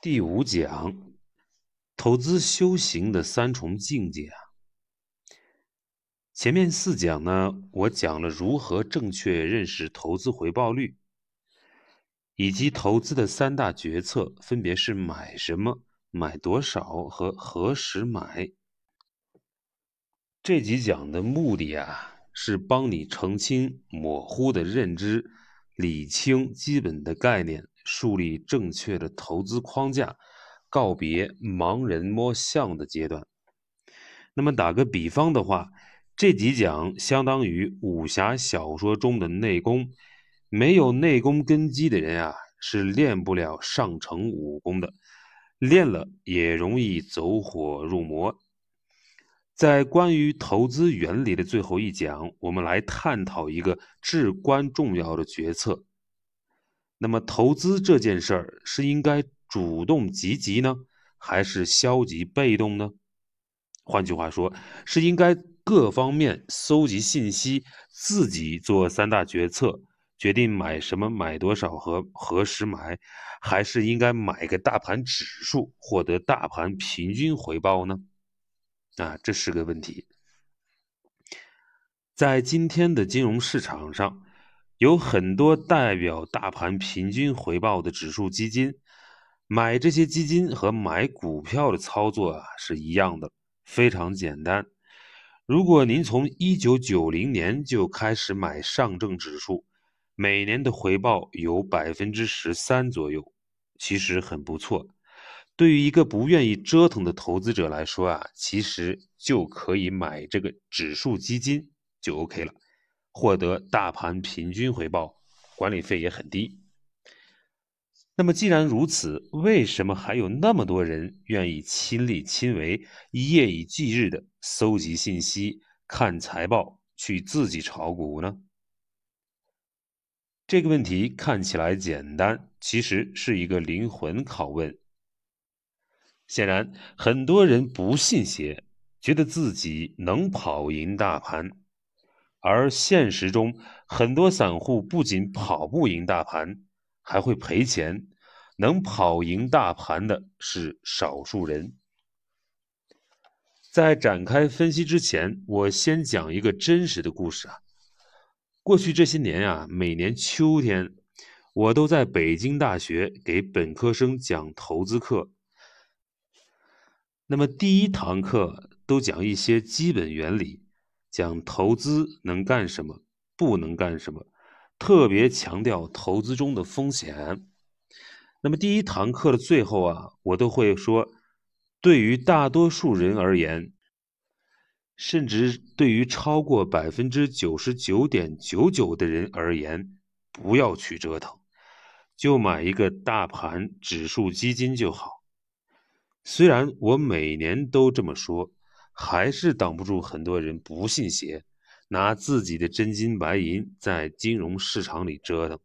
第五讲，投资修行的三重境界啊。前面四讲呢，我讲了如何正确认识投资回报率，以及投资的三大决策，分别是买什么、买多少和何时买。这几讲的目的啊，是帮你澄清模糊的认知，理清基本的概念。树立正确的投资框架，告别盲人摸象的阶段。那么打个比方的话，这几讲相当于武侠小说中的内功。没有内功根基的人啊，是练不了上乘武功的，练了也容易走火入魔。在关于投资原理的最后一讲，我们来探讨一个至关重要的决策。那么，投资这件事儿是应该主动积极呢，还是消极被动呢？换句话说，是应该各方面搜集信息，自己做三大决策，决定买什么、买多少和何时买，还是应该买个大盘指数，获得大盘平均回报呢？啊，这是个问题。在今天的金融市场上。有很多代表大盘平均回报的指数基金，买这些基金和买股票的操作啊是一样的，非常简单。如果您从一九九零年就开始买上证指数，每年的回报有百分之十三左右，其实很不错。对于一个不愿意折腾的投资者来说啊，其实就可以买这个指数基金就 OK 了。获得大盘平均回报，管理费也很低。那么既然如此，为什么还有那么多人愿意亲力亲为、夜以继日的搜集信息、看财报、去自己炒股呢？这个问题看起来简单，其实是一个灵魂拷问。显然，很多人不信邪，觉得自己能跑赢大盘。而现实中，很多散户不仅跑不赢大盘，还会赔钱。能跑赢大盘的是少数人。在展开分析之前，我先讲一个真实的故事啊。过去这些年啊，每年秋天，我都在北京大学给本科生讲投资课。那么第一堂课都讲一些基本原理。讲投资能干什么，不能干什么，特别强调投资中的风险。那么第一堂课的最后啊，我都会说，对于大多数人而言，甚至对于超过百分之九十九点九九的人而言，不要去折腾，就买一个大盘指数基金就好。虽然我每年都这么说。还是挡不住很多人不信邪，拿自己的真金白银在金融市场里折腾。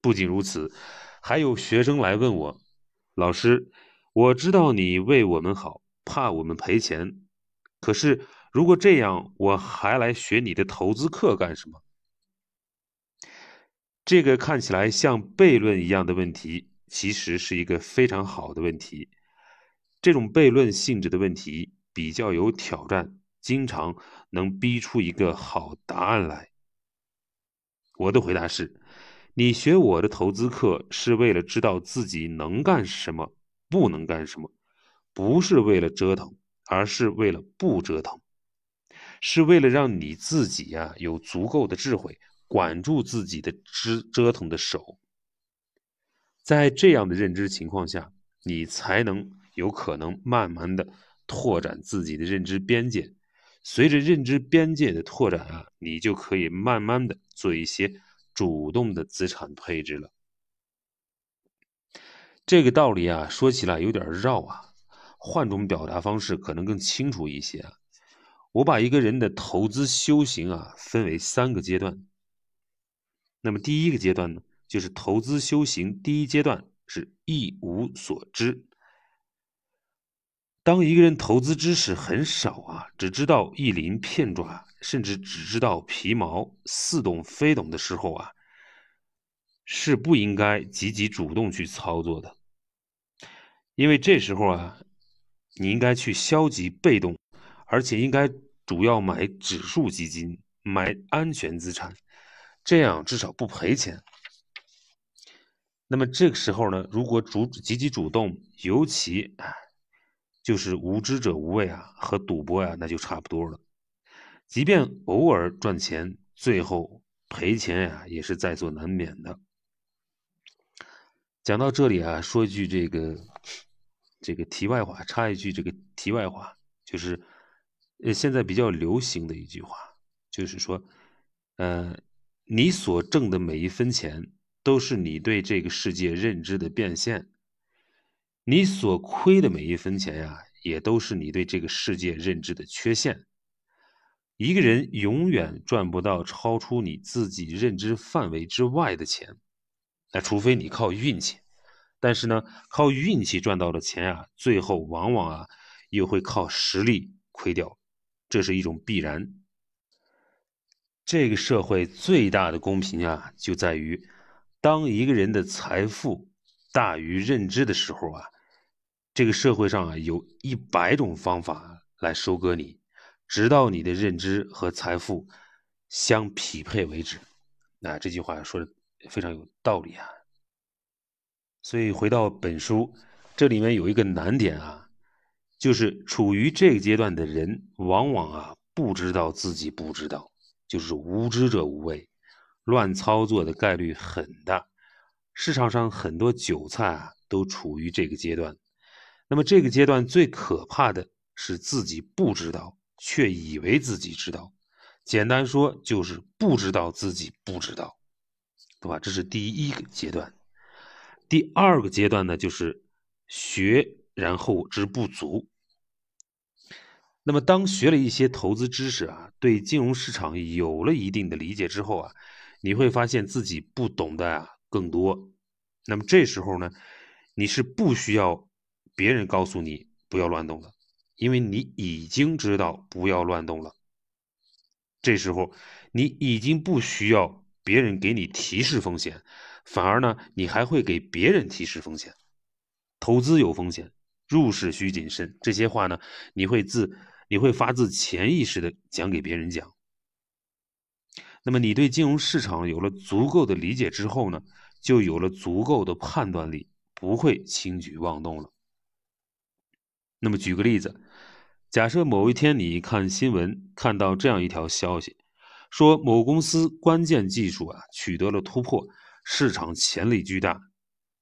不仅如此，还有学生来问我：“老师，我知道你为我们好，怕我们赔钱。可是如果这样，我还来学你的投资课干什么？”这个看起来像悖论一样的问题，其实是一个非常好的问题。这种悖论性质的问题。比较有挑战，经常能逼出一个好答案来。我的回答是：你学我的投资课是为了知道自己能干什么，不能干什么，不是为了折腾，而是为了不折腾，是为了让你自己呀有足够的智慧，管住自己的折折腾的手。在这样的认知情况下，你才能有可能慢慢的。拓展自己的认知边界，随着认知边界的拓展啊，你就可以慢慢的做一些主动的资产配置了。这个道理啊，说起来有点绕啊，换种表达方式可能更清楚一些啊。我把一个人的投资修行啊，分为三个阶段。那么第一个阶段呢，就是投资修行第一阶段是一无所知。当一个人投资知识很少啊，只知道一鳞片爪，甚至只知道皮毛，似懂非懂的时候啊，是不应该积极主动去操作的。因为这时候啊，你应该去消极被动，而且应该主要买指数基金，买安全资产，这样至少不赔钱。那么这个时候呢，如果主积极主动，尤其啊就是无知者无畏啊，和赌博呀，那就差不多了。即便偶尔赚钱，最后赔钱呀，也是在所难免的。讲到这里啊，说一句这个这个题外话，插一句这个题外话，就是呃，现在比较流行的一句话，就是说，呃，你所挣的每一分钱。都是你对这个世界认知的变现，你所亏的每一分钱呀，也都是你对这个世界认知的缺陷。一个人永远赚不到超出你自己认知范围之外的钱，那除非你靠运气。但是呢，靠运气赚到的钱啊，最后往往啊，又会靠实力亏掉，这是一种必然。这个社会最大的公平啊，就在于。当一个人的财富大于认知的时候啊，这个社会上啊有一百种方法来收割你，直到你的认知和财富相匹配为止。那这句话说的非常有道理啊。所以回到本书，这里面有一个难点啊，就是处于这个阶段的人，往往啊不知道自己不知道，就是无知者无畏。乱操作的概率很大，市场上很多韭菜啊都处于这个阶段。那么这个阶段最可怕的是自己不知道，却以为自己知道。简单说就是不知道自己不知道，对吧？这是第一个阶段。第二个阶段呢，就是学然后知不足。那么当学了一些投资知识啊，对金融市场有了一定的理解之后啊。你会发现自己不懂的啊更多，那么这时候呢，你是不需要别人告诉你不要乱动了，因为你已经知道不要乱动了。这时候你已经不需要别人给你提示风险，反而呢，你还会给别人提示风险。投资有风险，入市需谨慎，这些话呢，你会自你会发自潜意识的讲给别人讲。那么你对金融市场有了足够的理解之后呢，就有了足够的判断力，不会轻举妄动了。那么举个例子，假设某一天你看新闻看到这样一条消息，说某公司关键技术啊取得了突破，市场潜力巨大。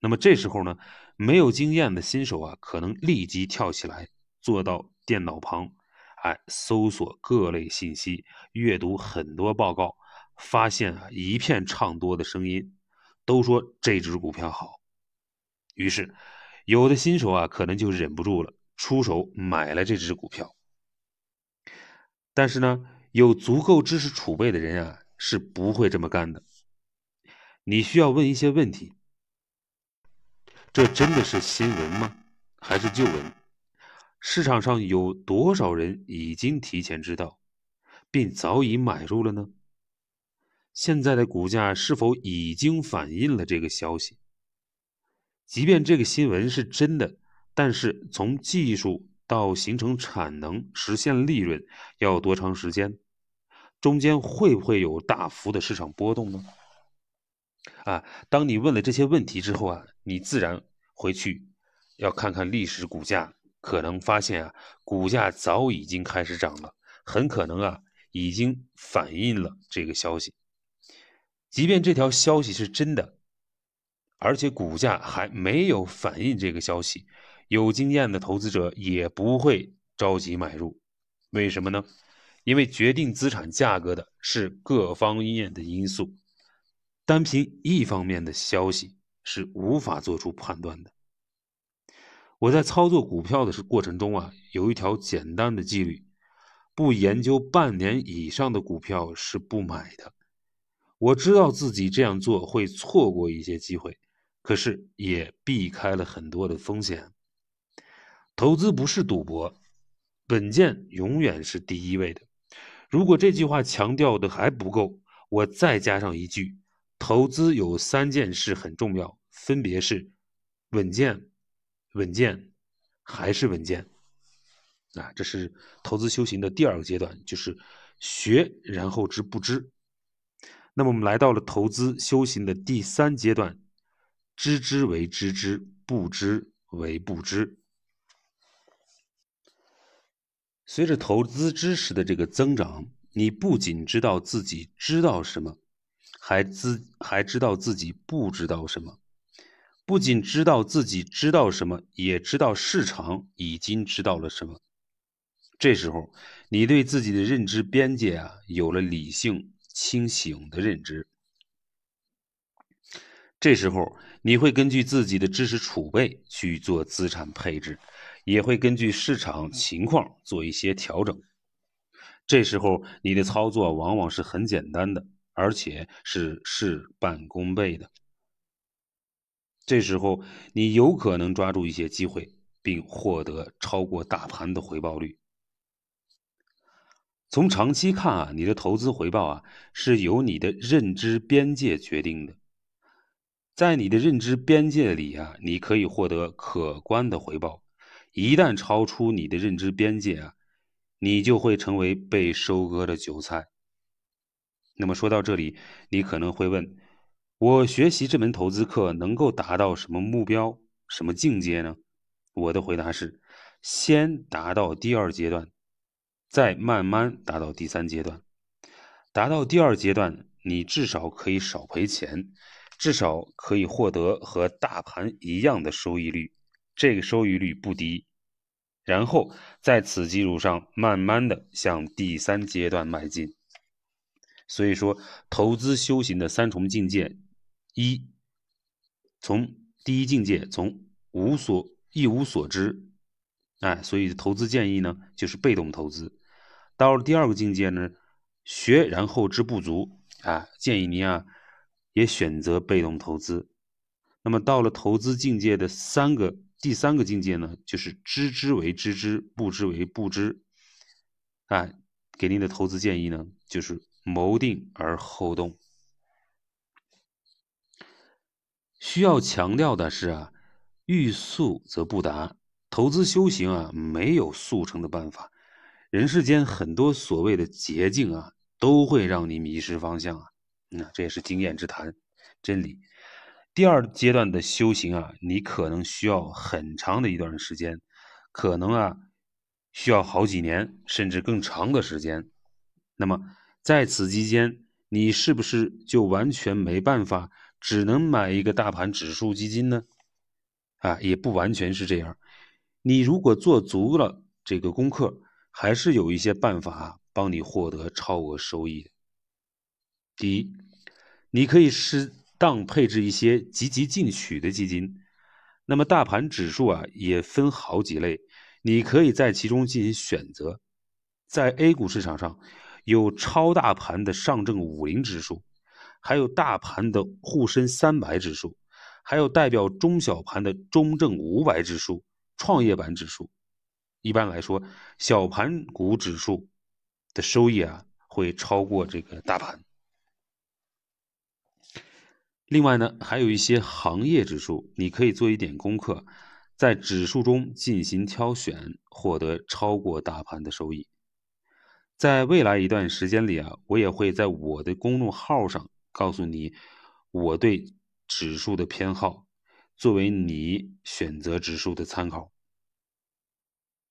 那么这时候呢，没有经验的新手啊，可能立即跳起来，坐到电脑旁，哎，搜索各类信息，阅读很多报告。发现啊，一片唱多的声音，都说这只股票好。于是，有的新手啊，可能就忍不住了，出手买了这只股票。但是呢，有足够知识储备的人啊，是不会这么干的。你需要问一些问题：这真的是新闻吗？还是旧闻？市场上有多少人已经提前知道，并早已买入了呢？现在的股价是否已经反映了这个消息？即便这个新闻是真的，但是从技术到形成产能、实现利润要多长时间？中间会不会有大幅的市场波动呢？啊，当你问了这些问题之后啊，你自然回去要看看历史股价，可能发现啊，股价早已经开始涨了，很可能啊，已经反映了这个消息。即便这条消息是真的，而且股价还没有反映这个消息，有经验的投资者也不会着急买入。为什么呢？因为决定资产价格的是各方面的因素，单凭一方面的消息是无法做出判断的。我在操作股票的是过程中啊，有一条简单的纪律：不研究半年以上的股票是不买的。我知道自己这样做会错过一些机会，可是也避开了很多的风险。投资不是赌博，稳健永远是第一位的。如果这句话强调的还不够，我再加上一句：投资有三件事很重要，分别是稳健、稳健、还是稳健。啊，这是投资修行的第二个阶段，就是学然后知不知。那么我们来到了投资修行的第三阶段，知之为知之，不知为不知。随着投资知识的这个增长，你不仅知道自己知道什么，还知还知道自己不知道什么。不仅知道自己知道什么，也知道市场已经知道了什么。这时候，你对自己的认知边界啊，有了理性清醒的认知。这时候，你会根据自己的知识储备去做资产配置，也会根据市场情况做一些调整。这时候，你的操作往往是很简单的，而且是事半功倍的。这时候，你有可能抓住一些机会，并获得超过大盘的回报率。从长期看啊，你的投资回报啊是由你的认知边界决定的。在你的认知边界里啊，你可以获得可观的回报。一旦超出你的认知边界啊，你就会成为被收割的韭菜。那么说到这里，你可能会问：我学习这门投资课能够达到什么目标、什么境界呢？我的回答是：先达到第二阶段。再慢慢达到第三阶段，达到第二阶段，你至少可以少赔钱，至少可以获得和大盘一样的收益率，这个收益率不低。然后在此基础上，慢慢的向第三阶段迈进。所以说，投资修行的三重境界：一，从第一境界从无所一无所知，哎，所以投资建议呢，就是被动投资。到了第二个境界呢，学然后知不足啊，建议您啊也选择被动投资。那么到了投资境界的三个第三个境界呢，就是知之为知之，不知为不知。啊，给您的投资建议呢，就是谋定而后动。需要强调的是啊，欲速则不达，投资修行啊没有速成的办法。人世间很多所谓的捷径啊，都会让你迷失方向啊。那这也是经验之谈，真理。第二阶段的修行啊，你可能需要很长的一段时间，可能啊需要好几年甚至更长的时间。那么在此期间，你是不是就完全没办法，只能买一个大盘指数基金呢？啊，也不完全是这样。你如果做足了这个功课。还是有一些办法帮你获得超额收益的。第一，你可以是当配置一些积极进取的基金。那么大盘指数啊也分好几类，你可以在其中进行选择。在 A 股市场上，有超大盘的上证五零指数，还有大盘的沪深三百指数，还有代表中小盘的中证五百指数、创业板指数。一般来说，小盘股指数的收益啊会超过这个大盘。另外呢，还有一些行业指数，你可以做一点功课，在指数中进行挑选，获得超过大盘的收益。在未来一段时间里啊，我也会在我的公众号上告诉你我对指数的偏好，作为你选择指数的参考。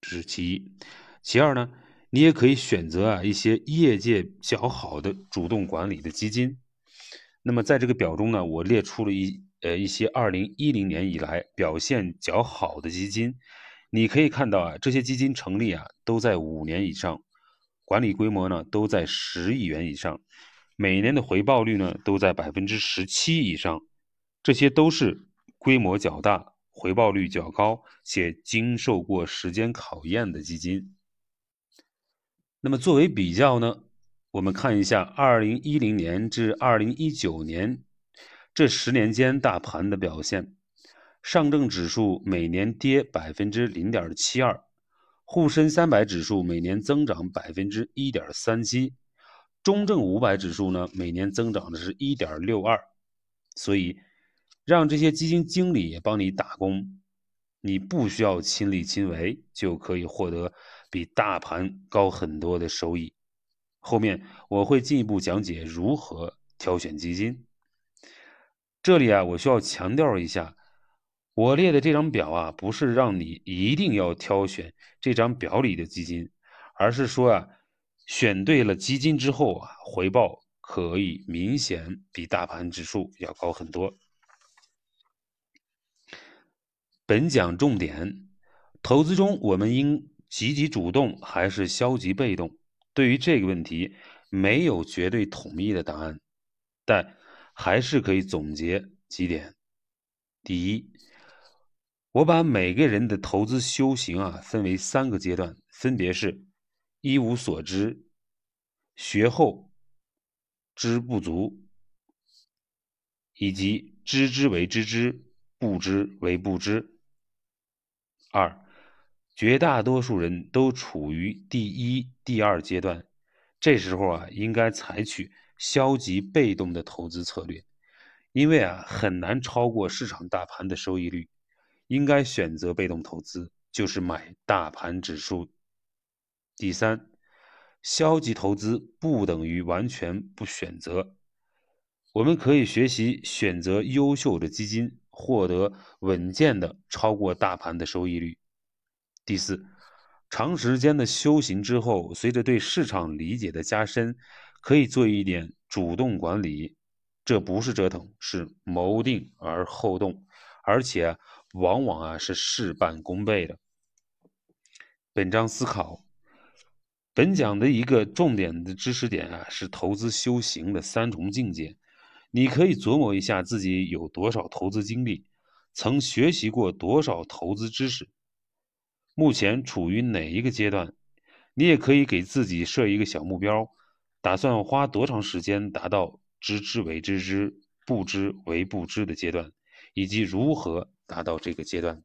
这是其一，其二呢，你也可以选择啊一些业界较好的主动管理的基金。那么在这个表中呢，我列出了一呃一些二零一零年以来表现较好的基金。你可以看到啊，这些基金成立啊都在五年以上，管理规模呢都在十亿元以上，每年的回报率呢都在百分之十七以上，这些都是规模较大。回报率较高且经受过时间考验的基金。那么作为比较呢，我们看一下二零一零年至二零一九年这十年间大盘的表现。上证指数每年跌百分之零点七二，沪深三百指数每年增长百分之一点三七，中证五百指数呢每年增长的是一点六二，所以。让这些基金经理也帮你打工，你不需要亲力亲为就可以获得比大盘高很多的收益。后面我会进一步讲解如何挑选基金。这里啊，我需要强调一下，我列的这张表啊，不是让你一定要挑选这张表里的基金，而是说啊，选对了基金之后啊，回报可以明显比大盘指数要高很多。本讲重点，投资中我们应积极主动还是消极被动？对于这个问题，没有绝对统一的答案，但还是可以总结几点。第一，我把每个人的投资修行啊分为三个阶段，分别是：一无所知、学后知不足，以及知之为知之，不知为不知。二，绝大多数人都处于第一、第二阶段，这时候啊，应该采取消极被动的投资策略，因为啊，很难超过市场大盘的收益率，应该选择被动投资，就是买大盘指数。第三，消极投资不等于完全不选择，我们可以学习选择优秀的基金。获得稳健的超过大盘的收益率。第四，长时间的修行之后，随着对市场理解的加深，可以做一点主动管理。这不是折腾，是谋定而后动，而且往往啊是事半功倍的。本章思考，本讲的一个重点的知识点啊，是投资修行的三重境界。你可以琢磨一下自己有多少投资经历，曾学习过多少投资知识，目前处于哪一个阶段？你也可以给自己设一个小目标，打算花多长时间达到知之为知之，不知为不知的阶段，以及如何达到这个阶段。